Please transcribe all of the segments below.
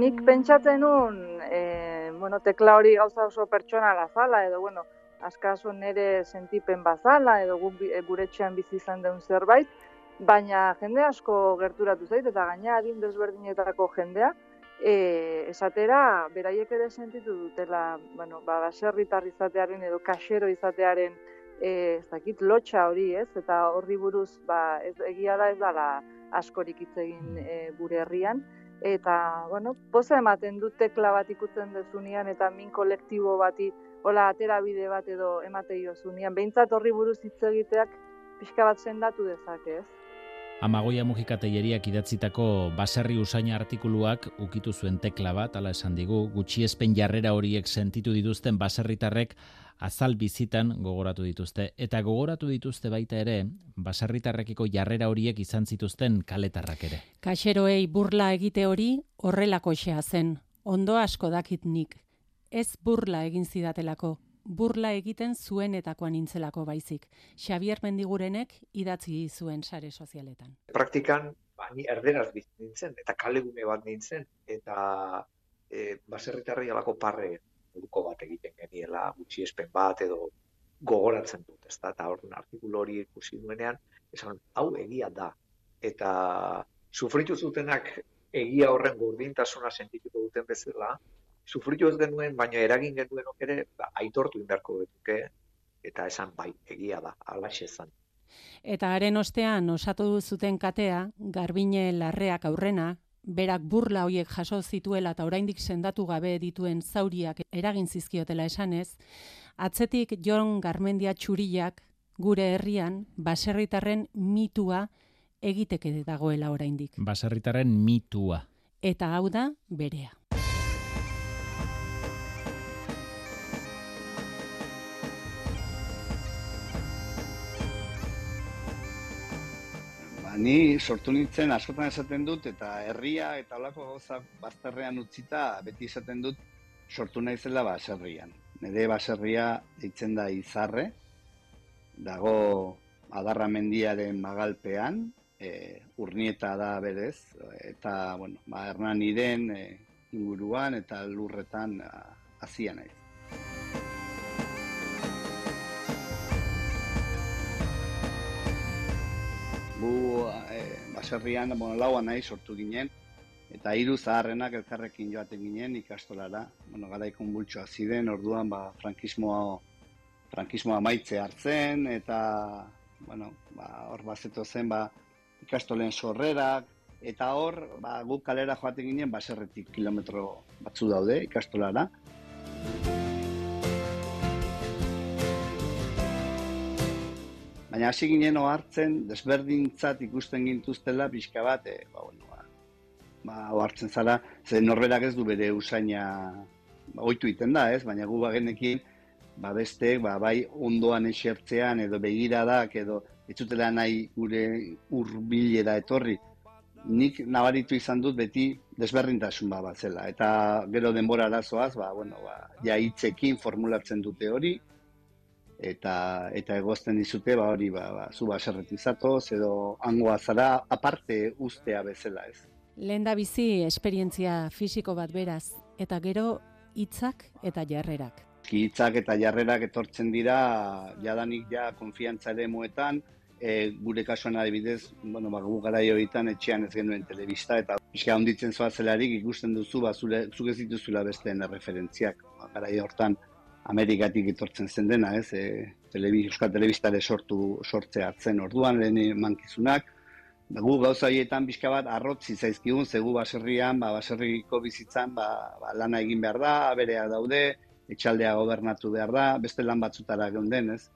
nik pentsatzen nun, e, bueno, tekla hori gauza oso pertsonala zala, edo, bueno, askaso nere sentipen bazala, edo gure txean bizi izan den zerbait, baina jende asko gerturatu zait, eta gaina adin desberdinetako jendea, e, esatera, beraiek ere sentitu dutela, bueno, ba, baserritar izatearen edo kasero izatearen, e, ez dakit, lotxa hori, ez? Eta horri buruz, ba, ez, egia da ez dala askorik hitz egin e, gure herrian, eta, bueno, poza ematen dut tekla bat ikutzen dezunean, eta min kolektibo bati, hola, atera bide bat edo emateio zunean, behintzat horri buruz hitz egiteak pixka bat sendatu dezake, ez? Amagoia mujikateileriak idatzitako baserri usaina artikuluak ukitu zuen tekla bat, ala esan digu, gutxiespen jarrera horiek sentitu dituzten baserritarrek azal bizitan gogoratu dituzte. Eta gogoratu dituzte baita ere, baserritarrekiko jarrera horiek izan zituzten kaletarrak ere. Kaxeroei burla egite hori horrelako xea zen, ondo asko dakit nik. Ez burla egin zidatelako, burla egiten zuenetakoan intzelako baizik. Xavier Mendigurenek idatzi zuen sare sozialetan. Praktikan, ba, ni erderaz nintzen, eta kalegune bat nintzen, eta e, baserritarri alako parre eduko bat egiten geniela, gutxi espen bat, edo gogoratzen dut, ez da, eta horren artikulu hori ikusi duenean, esan, hau egia da, eta sufritu zutenak egia horren gurdintasuna sentituko duten bezala, sufritu ez genuen, baina eragin genuen ere, ba, aitortu indarko betuke, eta esan bai, egia da, alaxe zan. Eta haren ostean, osatu zuten katea, garbine larreak aurrena, berak burla hoiek jaso zituela eta oraindik sendatu gabe dituen zauriak eragin zizkiotela esanez, atzetik Jon Garmendia txuriak gure herrian baserritarren mitua egiteke dagoela oraindik. Baserritarren mitua. Eta hau da berea. Ni sortu nintzen askotan esaten dut eta herria eta olako gauza bazterrean utzita beti esaten dut sortu naizela baserrian. Nire baserria ditzen da izarre, dago adarra mendiaren magalpean, e, urnieta da berez, eta, bueno, ba, hernan iren e, inguruan eta lurretan hasia naiz. Gu e, baserrian, bueno, laua nahi sortu ginen, eta hiru zaharrenak elkarrekin joaten ginen ikastolara, bueno, garaikon bultxoa ziren, orduan, ba, frankismoa, frankismoa maitze hartzen, eta, bueno, ba, hor bazeto zen, ba, ikastolen sorrerak, eta hor, ba, guk kalera joaten ginen, baserretik kilometro batzu daude ikastolara, Baina hasi ginen ohartzen, desberdintzat ikusten gintuztela pixka bat, e, ba, bueno, ba, ba, ohartzen zara, ze norberak ez du bere usaina ba, oitu iten da, ez? Baina gu bagenekin, ba, beste, ba, bai ondoan esertzean, edo begiradak, edo etxutela nahi gure urbilera etorri, nik nabaritu izan dut beti desberdintasun ba bat zela. Eta gero denbora arazoaz, ba, bueno, ba, ja hitzekin formulatzen dute hori, eta eta egozten dizute ba hori ba, ba zu baserretizatoz edo hangoa zara aparte ustea bezala ez. Lenda bizi esperientzia fisiko bat beraz eta gero hitzak eta jarrerak. Hitzak eta jarrerak etortzen dira jadanik ja konfiantza ere moetan e, gure kasuan adibidez, bueno, ba, gu gara etxean ez genuen telebista, eta pixka honditzen zoa zelarik ikusten duzu, ba, zure, zuk ez dituzula besteen referentziak. Ba, gara hortan, Amerikatik etortzen zen dena, ez? E, telebi, Euskal Telebistare sortu sortzea hartzen orduan lehen mankizunak. Ba, gu gauza haietan bizka bat arrotzi zaizkigun, zegu baserrian, ba, baserriko bizitzan, ba, ba, lana egin behar da, berea daude, etxaldea gobernatu behar da, beste lan batzutara geunden, ez?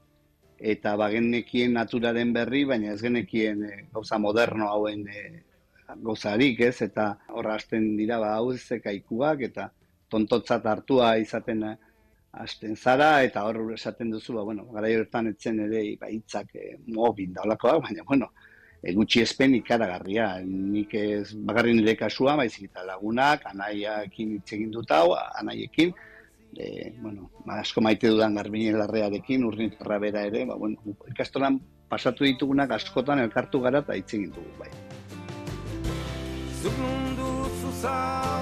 Eta ba, genekien naturaren berri, baina ez genekien e, gauza moderno hauen e, gauzarik, ez? Eta horra hasten dira, ba, hau ez ekaikuak, eta tontotzat hartua izaten, hasten zara eta hor esaten duzu ba bueno garai hortan etzen ere ba hitzak e, mobil da baina bueno e, gutxi espen ikaragarria. Nik ez bakarri nire kasua baizik eta lagunak anaiaekin hitz egin dut hau anaiekin e, bueno ba, asko maite dudan garbinen larrearekin urrintarra bera ere ba bueno ikastolan pasatu ditugunak askotan elkartu gara eta hitz egin dugu bai. Zuk nundutzu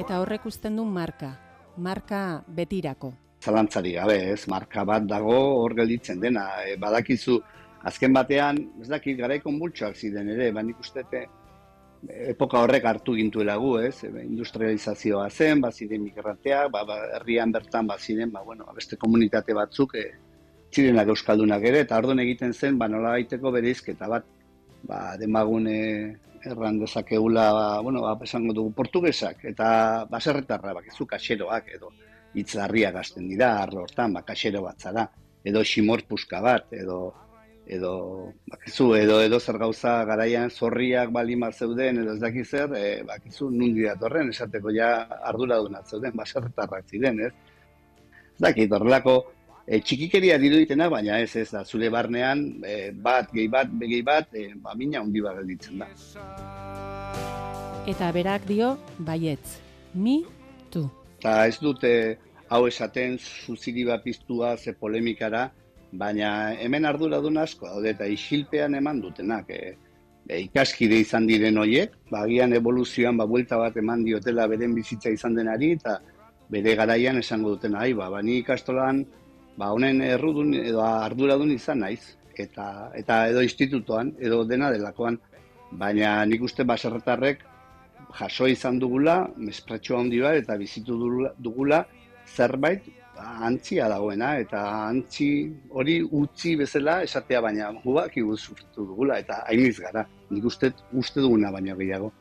Eta horrek usten du marka, marka betirako. Zalantzari gabe, ez, marka bat dago hor gelditzen dena. E, badakizu, azken batean, ez dakit, garaikon bultxoak ziren ere, baina ikustete, epoka horrek hartu gintuela gu, ez, e, industrializazioa zen, baziren migrateak, ba, ba, herrian bertan baziren, ba, bueno, beste komunitate batzuk, e, zirenak euskaldunak ere, eta ordon egiten zen, ba, nola baiteko bereizketa bat, ba, demagune erran dezakegula, ba, bueno, ba, esango dugu portugesak, eta baserretarra, bakizu, kaxeroak, edo, itzarria gazten dira, arlo hortan, ba, kaxero bat zara, edo ximor puska bat, edo, edo, bakizu, edo, edo zer gauza garaian zorriak balima zeuden, edo ez daki zer, e, bakizu, nundi datorren, esateko ja arduraduna zeuden, baserretarrak ziren, ez? Ez dakit, horrelako, e, txikikeria diruditena, baina ez ez da, zure barnean, e, bat, gehi bat, begei bat, e, ba, mina hundi bat gelditzen da. Eta berak dio, baietz, mi, tu. Eta ez dute hau esaten zuziri bat piztua ze polemikara, baina hemen arduradun asko daude eta isilpean eman dutenak. E, e, ikaskide izan diren hoiek, bagian evoluzioan ba, buelta bat eman diotela beren bizitza izan denari, eta bere garaian esango dutena, ai, ba, bani ikastolan, ba, honen errudun edo arduradun izan naiz, eta, eta edo institutoan, edo dena delakoan, baina nik uste baserretarrek jaso izan dugula, mespretxo handi bat, eta bizitu dugula, zerbait ba, antzia dagoena, eta antzi hori utzi bezala esatea baina gubak iguzurtu dugula, eta hainiz gara, nik uste, uste duguna baina gehiago.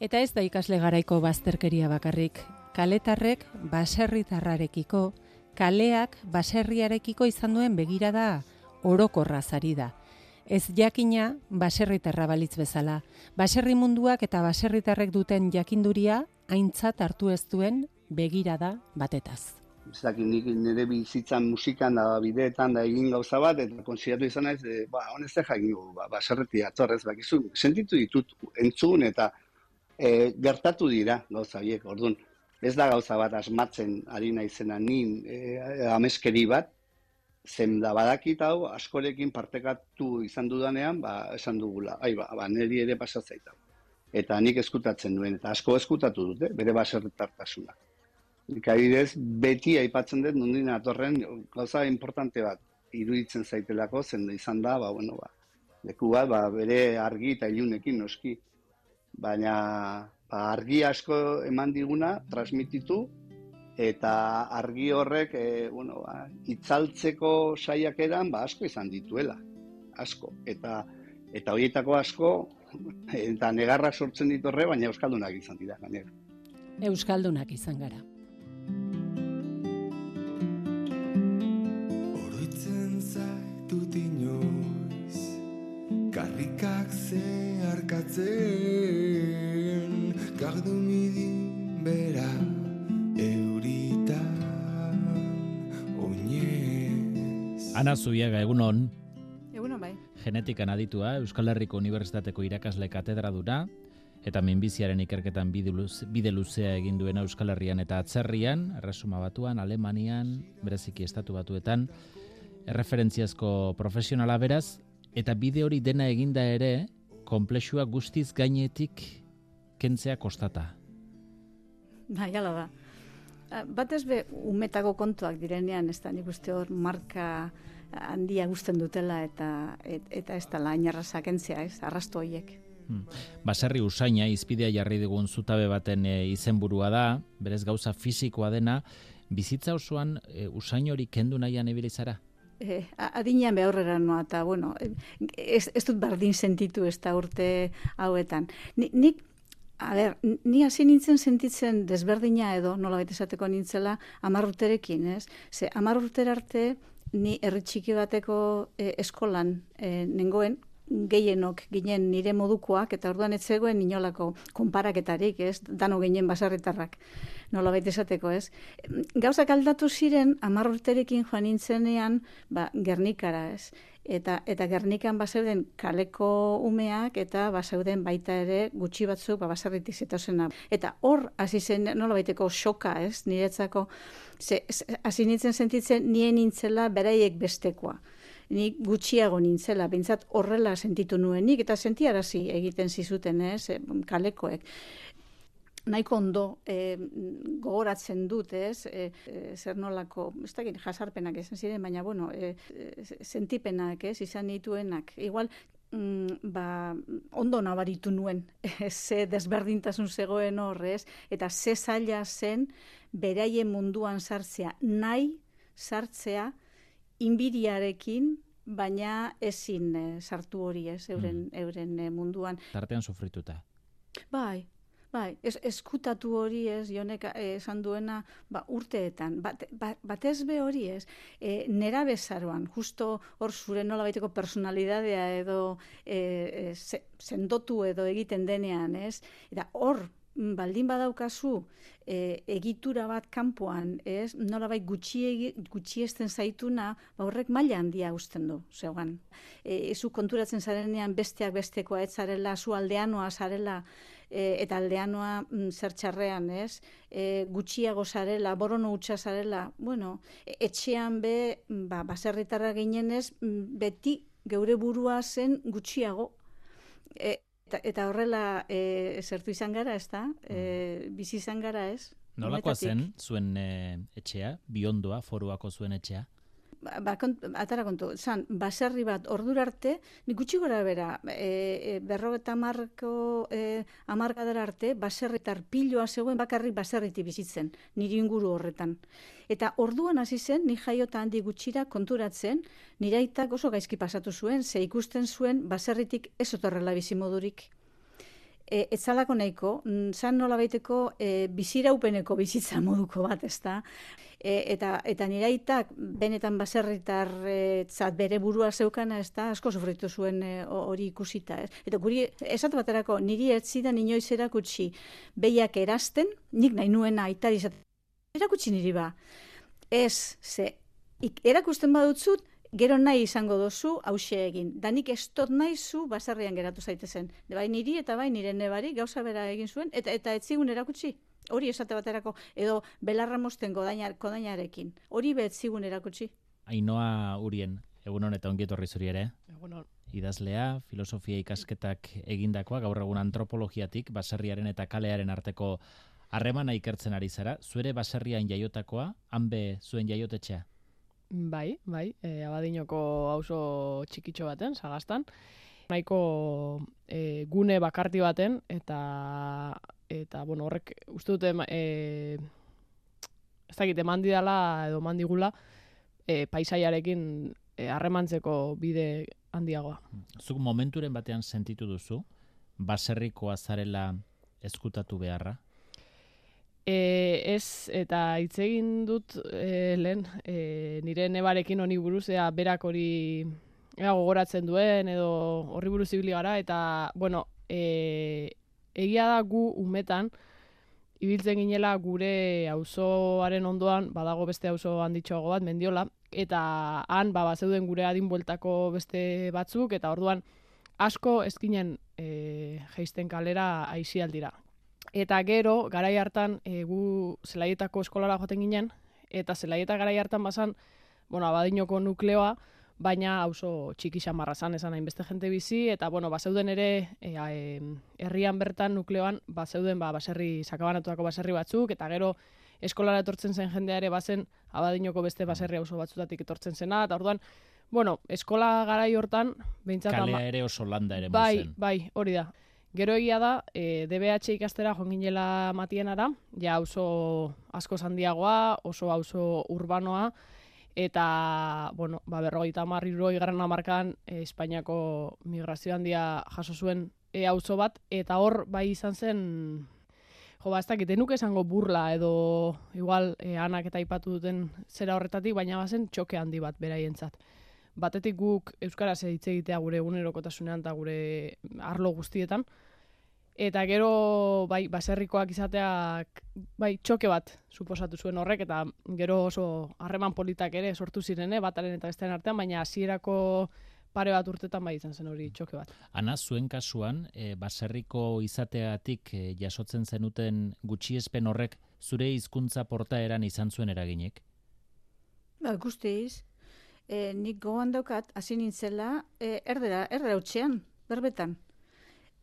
Eta ez da ikasle garaiko bazterkeria bakarrik, kaletarrek baserritarrarekiko, kaleak baserriarekiko izan duen begirada orokorra zari da. Ez jakina baserritarra balitz bezala. Baserri munduak eta baserritarrek duten jakinduria aintzat hartu ez duen begirada batetaz. Ez dakit nik nire bizitzan musikan da bideetan da egin gauza bat, eta konsideratu izan naiz, e, ba, honez ez jakin ba, baserreti atzorrez, bakizu, sentitu ditut entzun eta e, gertatu dira gauza biek, orduan, ez da gauza bat asmatzen ari naizena nin e, ameskeri bat, zen da badakit hau askorekin partekatu izan dudanean, ba, esan dugula, ai ba, ba neri ere pasatzaita. Eta nik eskutatzen duen, eta asko eskutatu dute, bere baserretartasuna. Nik adidez, beti aipatzen dut, nondin atorren, gauza importante bat, iruditzen zaitelako, zen izan da, ba, bueno, ba, leku bat, ba, bere argi eta ilunekin noski. Baina, ba, argi asko eman diguna, transmititu, eta argi horrek e, bueno, ba, itzaltzeko saiak edan ba, asko izan dituela, asko. Eta eta horietako asko, eta negarrak sortzen ditorre, baina Euskaldunak izan dira. Gainera. Euskaldunak izan gara. Oroitzen zaitut inoiz, karrikak zeharkatzen, gardu midin berak, Ana Zubiaga, egunon. Egunon bai. Genetikan aditua, Euskal Herriko Unibertsitateko irakasle katedra dura, eta minbiziaren ikerketan bide, bide luzea egin duena Euskal Herrian eta atzerrian, erresuma batuan, Alemanian, bereziki estatu batuetan, erreferentziazko profesionala beraz, eta bide hori dena eginda ere, komplexua guztiz gainetik kentzea kostata. Bai, ala da. Eh, batez be, umetago kontuak direnean, ez da nik uste hor marka handia guzten dutela eta et, eta ez da lainarra sakentzia, ez, arrasto horiek. Hmm. Baserri usaina, izpidea jarri dugun zutabe baten e, izenburua da, berez gauza fisikoa dena, bizitza osoan e, usain hori kendu nahian ebilizara? Eh, adinean behorrera noa, eta bueno, ez, ez dut bardin sentitu ez da urte hauetan. nik A ber, ni hasi nintzen sentitzen desberdina edo, nola baita esateko nintzela, amarruterekin, ez? Ze, amarruter arte, ni herri txiki bateko e, eskolan e, nengoen, gehienok ginen nire modukoak, eta orduan ez zegoen inolako konparaketarik, ez? Dano ginen basarritarrak, nola baita esateko, ez? Gauzak aldatu ziren, amarruterekin joan nintzenean, ba, gernikara, ez? Eta eta Gernikan baseuden kaleko umeak eta baseuden baita ere gutxi batzuk ba baserritik zetosena eta hor hasi zen baiteko xoka, ez? Niretzako hasi nintzen sentitzen nien nintzela beraiek bestekoa. nik gutxiago nintzela, bintzat horrela sentitu nuenik, eta sentiarazi egiten zizuten, ez, kalekoek nahiko ondo e, gogoratzen dut, ez, e, zer nolako, ez da jasarpenak esan ziren, baina, bueno, e, sentipenak, ez, izan dituenak. Igual, mm, ba, ondo nabaritu nuen, ze desberdintasun zegoen horrez, eta ze zaila zen beraien munduan sartzea, nahi sartzea inbiriarekin, baina ezin sartu hori ez, euren, mm. euren munduan. Tartean sufrituta. Bai, Bai, ez, eskutatu hori ez, jonek eh, esan duena ba, urteetan, bat, ba, batez be hori ez, e, nera bezaroan, justo hor zure nola baiteko personalidadea edo e, e, sendotu edo egiten denean, ez? Eta hor, mm, baldin badaukazu e, egitura bat kanpoan, ez? Nola bai gutxi, gutxi esten zaituna, ba horrek maila handia usten du, zeugan. E, ezu konturatzen zarenean besteak bestekoa ez zarela, zu aldeanoa zarela, e, eta aldeanoa mm, zertxarrean, ez? E, gutxiago zarela, borono utxa zarela, bueno, e, etxean be, mm, ba, baserritarra ginenez, mm, beti geure burua zen gutxiago. E, eta, eta horrela e, zertu izan gara, ez da? E, bizi izan gara, ez? Nolakoa zen zuen e, etxea, biondoa, foruako zuen etxea? Ba, ba, kont, atara kontu, zan, baserri bat ordur arte, nik gutxi gora bera, e, e, berrogeta marko e, amarkadara arte, baserritar piloa zegoen bakarrik baserriti bizitzen, niri inguru horretan. Eta orduan hasi zen, ni jaiota handi gutxira konturatzen, niraitak oso gaizki pasatu zuen, ze ikusten zuen baserritik ez otorrela bizimodurik e, etzalako nahiko, zan nola baiteko e, biziraupeneko bizitza moduko bat, ez da? E, eta, eta niraitak benetan baserritar e, zat bere burua zeukana, ez da? Asko sofritu zuen e, hori ikusita, ez? Eta guri, esat baterako, niri ez zidan inoiz erakutsi behiak erasten, nik nahi nuena aitari erakutsi niri ba. Ez, ze, ik, erakusten badutzut, gero nahi izango dozu hause egin. Danik ez tot nahi zu baserrian geratu zaitezen. De bai niri eta bai nire nebari gauza bera egin zuen, eta eta etzigun erakutsi. Hori esate baterako, edo belarra mosten kodainarekin. Hori be etzigun erakutsi. Ainoa urien, egun honetan ongiet horri zuri ere? Egun Idazlea, filosofia ikasketak egindakoa, gaur egun antropologiatik, baserriaren eta kalearen arteko harremana ikertzen ari zara. Zuere baserrian jaiotakoa, hanbe zuen jaiotetxea? Bai, bai, e, abadinoko auzo txikitxo baten, sagastan. Nahiko e, gune bakarti baten, eta, eta bueno, horrek, uste dute, e, ez dakit, eman didala edo eman digula, e, paisaiarekin e, harremantzeko bide handiagoa. Zuk momenturen batean sentitu duzu, baserrikoa zarela ezkutatu beharra? E, ez, eta hitz egin dut e, lehen, e, nire nebarekin honi buruz, ea berak hori ea gogoratzen duen, edo horri buruz ibili gara, eta, bueno, e, egia da gu umetan, ibiltzen ginela gure auzoaren ondoan, badago beste auzo handitxoago bat, mendiola, eta han, ba, zeuden gure adin bueltako beste batzuk, eta orduan, asko ezkinen e, geisten kalera aizialdira. Eta gero, garai hartan, e, gu zelaietako eskolara joaten ginen, eta zelaieta garai hartan bazan, bueno, abadinoko nukleoa, baina auzo txiki xamarra zan, esan hainbeste jente bizi, eta, bueno, bazeuden ere, e, e, herrian bertan nukleoan, bazeuden, ba, baserri, sakabanatuako baserri batzuk, eta gero, eskolara etortzen zen jendea ere bazen, abadinoko beste baserri auzo batzutatik etortzen zena, eta orduan, bueno, eskola garai hortan, behintzat... Kalea ere oso landa ere bai, Bai, hori da. Gero egia da, e, DBH ikastera jonginela matienara, ja oso asko handiagoa, oso auzo urbanoa, eta, bueno, ba, berrogeita marri roi garen amarkan, e, Espainiako migrazio handia jaso zuen e, auzo bat, eta hor, bai izan zen, jo, ba, ez dakit, enuke esango burla, edo, igual, e, anak eta ipatu duten zera horretatik, baina bazen txoke handi bat beraientzat batetik guk euskaraz hitz egitea gure egunerokotasunean eta gure arlo guztietan eta gero bai baserrikoak izateak bai txoke bat suposatu zuen horrek eta gero oso harreman politak ere sortu ziren eh, bataren eta bestean artean baina hasierako pare bat urtetan bai izan zen hori txoke bat. Ana, zuen kasuan, e, baserriko izateatik e, jasotzen zenuten gutxiespen horrek zure hizkuntza portaeran izan zuen eraginek? Ba, guztiz e, nik gogoan daukat, hasi nintzela, e, erdera, erdera utxean, berbetan.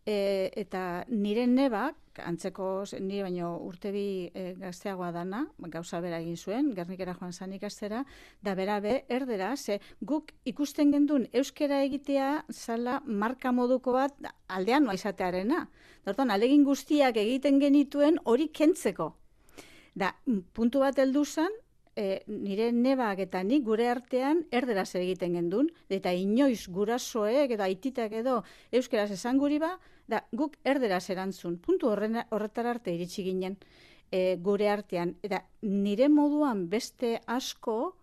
E, eta nire nebak, antzeko nire baino urte bi e, gazteagoa dana, gauza bera egin zuen, gernikera joan zan ikastera, da bera be, erdera, ze guk ikusten gendun euskera egitea zala marka moduko bat aldean izatearena. Dortan, alegin guztiak egiten genituen hori kentzeko. Da, puntu bat heldu zen, e, nire nebak eta nik gure artean erderaz egiten gendun, eta inoiz gurasoek edo aititak edo euskeraz esan guri ba, da guk erderaz erantzun. Puntu horren, horretar arte iritsi ginen e, gure artean. Eta nire moduan beste asko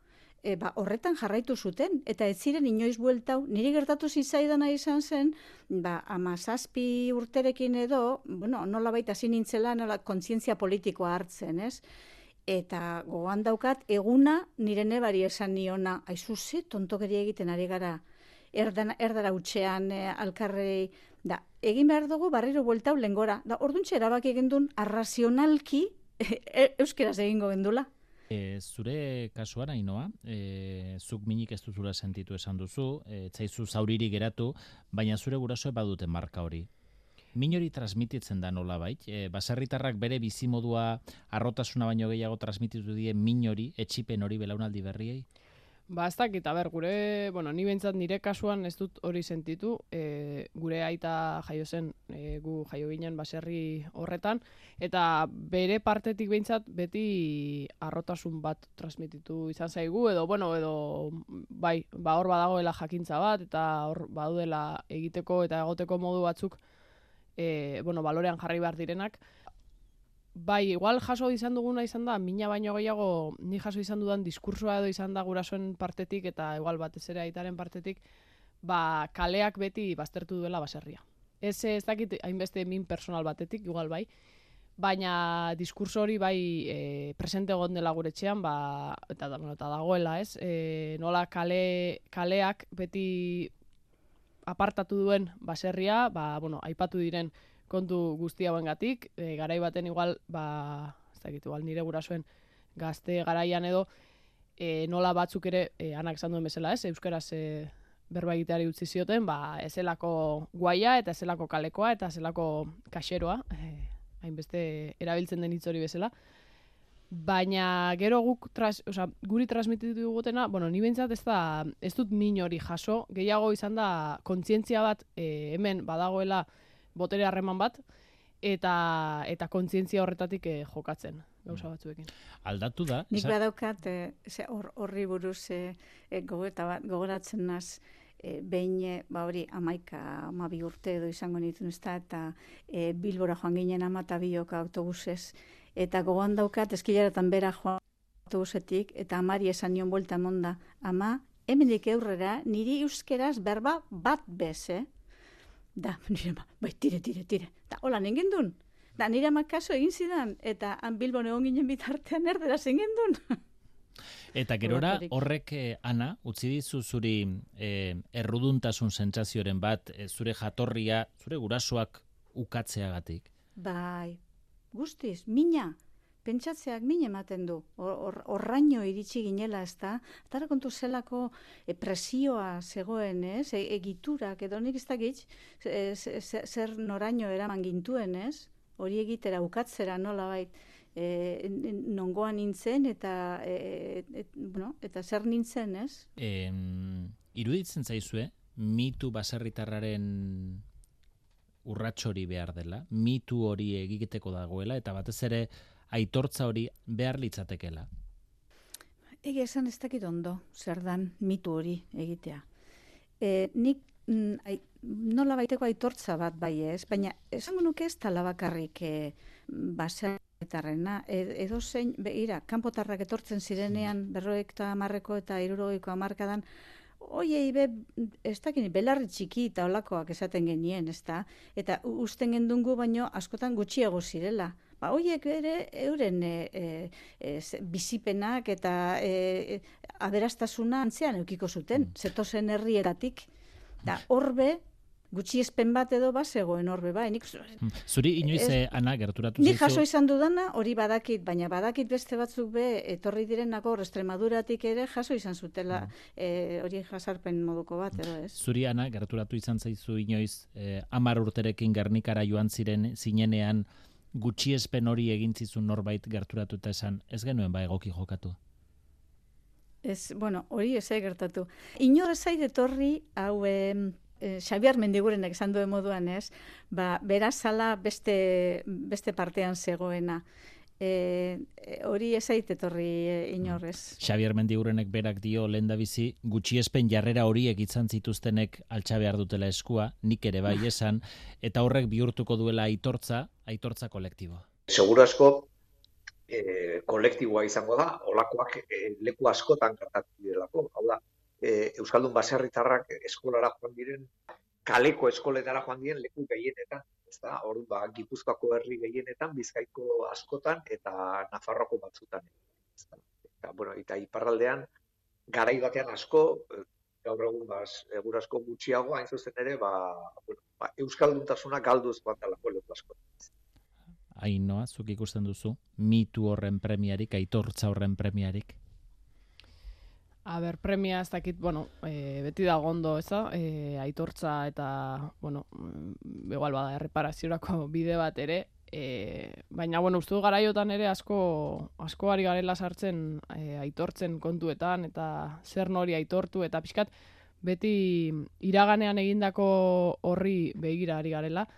e, ba, horretan jarraitu zuten. Eta ez ziren inoiz bueltau, niri gertatu zitzaidana izan zen, ba, ama zazpi urterekin edo, bueno, nola baita zinintzela, nola kontzientzia politikoa hartzen, ez? Eta gogoan daukat, eguna nire nebari esan niona, aizu ze, tontokeria egiten ari gara, erdana, erdara utxean e, alkarrei, da, egin behar dugu barriro bueltau lengora. Da, orduntxe erabaki egin duen arrazionalki e, euskeraz egingo gendula. E, zure kasuan, Ainoa, e, zuk minik ez duzula sentitu esan duzu, e, zauriri geratu, baina zure gurasoe badute marka hori. Min hori transmititzen da nola bait, e, baserritarrak bere bizimodua arrotasuna baino gehiago transmititu die min hori, etxipen hori belaunaldi berriei? Ba, ez dakit, aber, gure, bueno, ni bentsat nire kasuan ez dut hori sentitu, e, gure aita jaio zen, e, gu jaio ginen baserri horretan, eta bere partetik behintzat beti arrotasun bat transmititu izan zaigu, edo, bueno, edo, bai, ba, hor badagoela jakintza bat, eta hor badudela egiteko eta egoteko modu batzuk, e, bueno, balorean jarri behar direnak, Bai, igual jaso izan duguna izan da, mina baino gehiago ni jaso izan dudan diskursoa edo izan da gurasoen partetik eta igual batez ere aitaren partetik, ba, kaleak beti baztertu duela baserria. Ez ez dakit hainbeste min personal batetik, igual bai, baina diskurso hori bai e, presente egon dela gure txean, ba, eta, bueno, eta dagoela, ez? E, nola kale, kaleak beti apartatu duen baserria, ba, bueno, aipatu diren kontu guzti hauengatik, e, garai baten igual, ba, ez dakit, igual nire gurasoen gazte garaian edo, e, nola batzuk ere, e, anak esan duen bezala ez, euskaraz e, berba egiteari utzi zioten, ba, ezelako guaia eta ezelako kalekoa eta ezelako kaxeroa, e, hainbeste erabiltzen den hitz hori bezala. Baina gero guk tras, oza, guri transmititu dugutena, bueno, ni behintzat ez da, ez dut min hori jaso, gehiago izan da kontzientzia bat e, hemen badagoela botere harreman bat eta eta kontzientzia horretatik eh, jokatzen gauza mm. batzuekin. Aldatu da. Nik badaukat eh, horri buruz eh, eh bat gogoratzen naz eh, behin eh, ba hori amaika amabi urte edo izango nituen ez eta eh, bilbora joan ginen amata biok autobusez eta gogoan daukat eskilaratan bera joan autobusetik eta amari esan nion buelta monda ama hemendik aurrera niri euskeraz berba bat bez, eh? Da, nire ma, bai, tire, tire, tire. Da, hola, nengen duen. Da, nire ma kaso egin zidan, eta han bilbon egon ginen bitartean erdera zengen duen. Eta gerora horrek eh, ana utzi dizu zuri eh, erruduntasun sentsazioren bat eh, zure jatorria, zure gurasoak ukatzeagatik. Bai. Guztiz, mina pentsatzeak min ematen du. Horraino or, iritsi ginela, ez da? Atara kontu zelako e, presioa zegoen, ez? E, egiturak, edo nik ez dakit, zer noraino eraman gintuen, ez? Hori egitera ukatzera nola bait, e, nongoan nintzen eta, e, e, bueno, eta zer nintzen, ez? E, iruditzen zaizue, mitu baserritarraren urratxori behar dela, mitu hori egiteko dagoela, eta batez ere aitortza hori behar litzatekela. Ege esan ez dakit ondo, zer dan mitu hori egitea. E, nik mm, ai, nola baiteko aitortza bat bai ez, baina esango nuke ez tala bakarrik e, basetarrena, e, edo zein, beira, kanpotarrak etortzen zirenean berroek eta amarreko eta irurogeiko amarkadan, Oie, be, ez dakini, belarri txiki eta olakoak esaten genien, ez da? Eta usten gendungu baino askotan gutxiago zirela ba, hoiek ere euren e, e, bizipenak eta e, aberastasuna antzean eukiko zuten, mm. zetozen herrieratik. Da, horbe, gutxiespen bat edo bat zegoen horbe bai. Nik, Zuri inoiz, Ez- eh, ana, gerturatu Nik jaso izan dudana, hori badakit, baina badakit beste batzuk be, etorri direnako Estremaduratik ere jaso izan zutela eh, hori jasarpen moduko bat, edo ez? Zuri, ana, gerturatu izan zaizu inoiz, eh, amar urterekin Gernikara joan ziren zinenean gutxiespen hori egin zizun norbait gerturatu eta esan, ez genuen ba egoki jokatu. Ez, bueno, hori ez gertatu. Inor ez etorri, hau, em, eh, Xabiar Mendigurenek esan duen moduan ez, ba, berazala beste, beste partean zegoena. E, e, hori ez zait etorri e, inor ez. Xavier Mendigurenek berak dio lehendabizi gutxiespen jarrera horiek izan zituztenek altxa behar dutela eskua, nik ere bai esan, eta horrek bihurtuko duela aitortza, aitortza kolektibo. Seguru asko e, kolektiboa izango da, olakoak e, leku askotan gertatu direlako. Hau da, e, Euskaldun baserritarrak eskolara joan diren, kaleko eskoletara joan diren leku gehienetan. Ez da, hor, ba, Gipuzkoako herri gehienetan, Bizkaiko askotan eta Nafarroko batzutan. Ez da. Eta, bueno, eta iparraldean, garai batean asko, e, gaur egun ba, segur asko gutxiago, hain zuzen ere, ba, bueno, ba, Euskalduntasuna galduz joan dalako leku asko. Ainoa, zuk ikusten duzu, mitu horren premiarik, aitortza horren premiarik. A ber, premia ez dakit, bueno, e, beti da gondo, ez da, e, aitortza eta, bueno, mm, igual bada, erreparaziorako bide bat ere, e, baina, bueno, uste garaiotan ere asko, asko ari garela sartzen e, aitortzen kontuetan, eta zer nori aitortu, eta pixkat, beti iraganean egindako horri begira ari garela,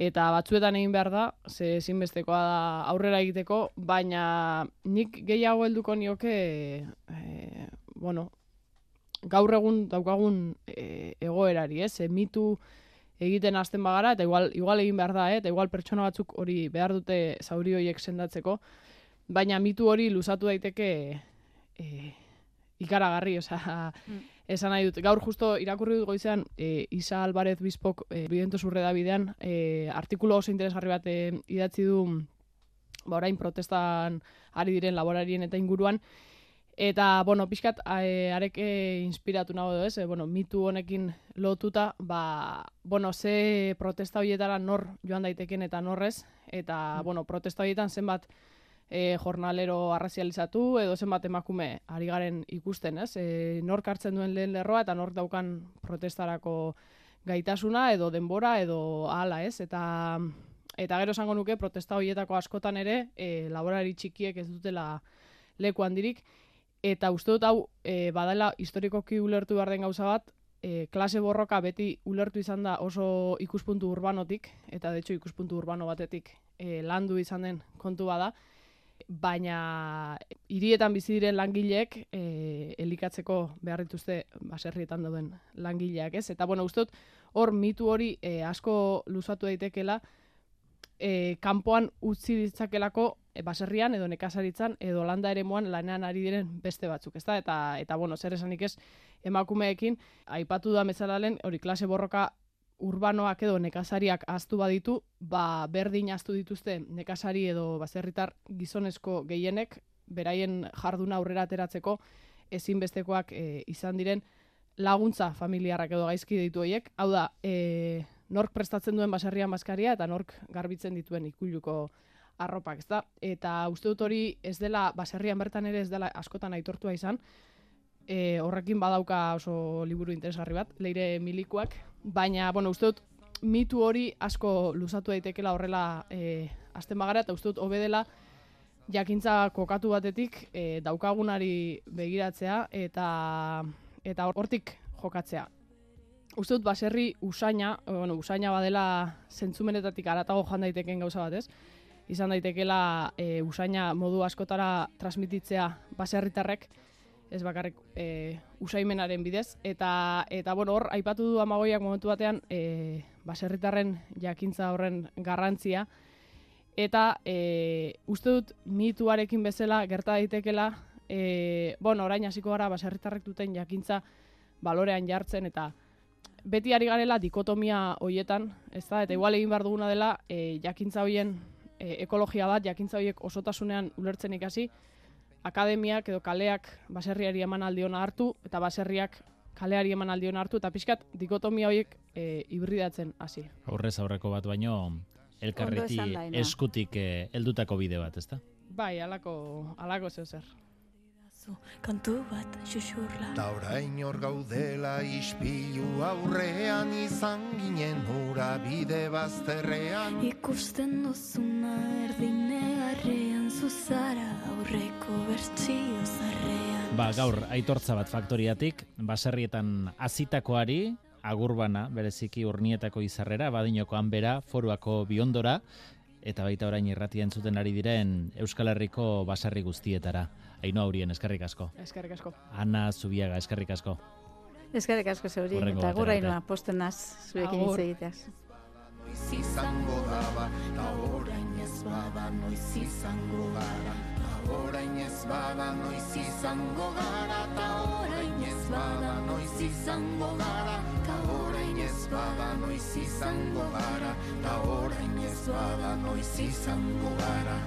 eta batzuetan egin behar da, ze ezinbestekoa da aurrera egiteko, baina nik gehiago helduko nioke, e, bueno, gaur egun daukagun e, egoerari, ez? E, mitu egiten hasten bagara, eta igual, igual egin behar da, eh? eta igual pertsona batzuk hori behar dute zauri horiek sendatzeko, baina mitu hori luzatu daiteke e, ikaragarri, osea, esan nahi dut. Gaur justo irakurri dut goizean, e, Isa Alvarez Bizpok, e, bidento zurre da bidean, e, artikulu oso interesgarri bat e, idatzi du, ba, orain protestan ari diren laborarien eta inguruan, Eta, bueno, pixkat, e, arek e, inspiratu nago edo ez, e, bueno, mitu honekin lotuta, ba, bueno, ze protesta horietara nor joan daiteken eta norrez, eta, bueno, protesta horietan zenbat e, jornalero arrazializatu edo zenbat emakume ari garen ikusten, ez? E, nork hartzen duen lehen lerroa eta nork daukan protestarako gaitasuna edo denbora edo ahala, ez? Eta, eta gero esango nuke protesta horietako askotan ere e, laborari txikiek ez dutela leku handirik, Eta uste dut hau e, badala historikoki ulertu behar den gauza bat, e, klase borroka beti ulertu izan da oso ikuspuntu urbanotik, eta de hecho ikuspuntu urbano batetik e, landu izan den kontu bada, baina hirietan bizi diren langileek e, elikatzeko behar dituzte baserrietan dauden langileak, ez? Eta bueno, uste dut hor mitu hori e, asko luzatu daitekela, e, kanpoan utzi ditzakelako baserrian edo nekazaritzan edo landa eremuan lanean ari diren beste batzuk, ezta? Eta eta bueno, zer esanik ez emakumeekin aipatu da bezala lehen hori klase borroka urbanoak edo nekazariak ahaztu baditu, ba berdin ahaztu dituzte nekazari edo baserritar gizonezko gehienek beraien jarduna aurrera ateratzeko ezinbestekoak e, izan diren laguntza familiarrak edo gaizki ditu horiek. Hau da, e, nork prestatzen duen baserrian maskaria eta nork garbitzen dituen ikuluko arropak, ezta? Eta uste dut hori ez dela baserrian bertan ere ez dela askotan aitortua izan. E, horrekin badauka oso liburu interesgarri bat, leire milikuak, baina bueno, uste dut mitu hori asko luzatu daitekela horrela e, azten bagara eta uste dut hobe dela jakintza kokatu batetik e, daukagunari begiratzea eta eta hortik jokatzea. Uste dut baserri usaina, bueno, usaina badela zentzumenetatik aratago joan daiteken gauza bat, ez? Izan daitekeela e, usaina modu askotara transmititzea baserritarrek, ez bakarrik e, usaimenaren bidez. Eta, eta bueno, hor, aipatu du amagoiak momentu batean e, baserritarren jakintza horren garrantzia. Eta e, uste dut mituarekin bezala gerta daitekela, e, bueno, orain hasiko gara baserritarrek duten jakintza balorean jartzen eta beti ari garela dikotomia hoietan, ez da, eta igual egin behar duguna dela e, jakintza hoien e, ekologia bat, jakintza hoiek osotasunean ulertzen ikasi, akademiak edo kaleak baserriari eman aldiona hartu, eta baserriak kaleari eman aldion hartu, eta pixkat dikotomia horiek e, hibridatzen hasi. Aurrez aurreko bat baino, Ainhoa. eskutik eh, heldutako bide bat, ezta? Bai, alako, alako zeu zer. Kantu bat xuxurla. Ta orain hor gaudela ispilu aurrean izan ginen hura bide bazterrean. Ikusten duzuna erdinegarrean zuzara aurreko bertsio zarrean. Ba, gaur aitortza bat faktoriatik, baserrietan azitakoari, agurbana, bereziki urnietako izarrera, badinoko hanbera, foruako biondora, eta baita orain irratia entzuten ari diren Euskal Herriko baserri guztietara. Aino aurien, eskerrik asko. Eskerrik asko. Ana Zubiaga, eskerrik asko. Eskerrik asko zeuri, eta arte. inoa posten naz zurekin Agur. hitz egiteaz. noiz izango daba Ta orain ez bada noiz izango gara Ta orain ez bada noiz izango gara Ta orain ez bada noiz izango gara Ta orain ez bada noiz izango gara Ta orain ez bada noiz izango gara